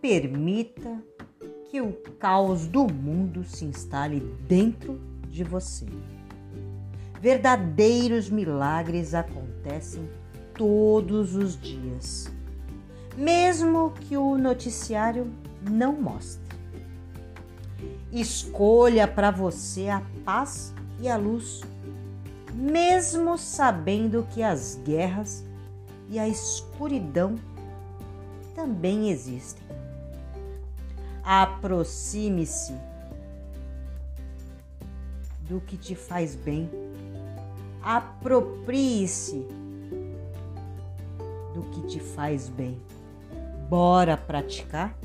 permita que o caos do mundo se instale dentro de você. Verdadeiros milagres acontecem todos os dias, mesmo que o noticiário não mostre. Escolha para você a paz e a luz, mesmo sabendo que as guerras e a escuridão também existem. Aproxime-se do que te faz bem. Aproprie-se do que te faz bem. Bora praticar?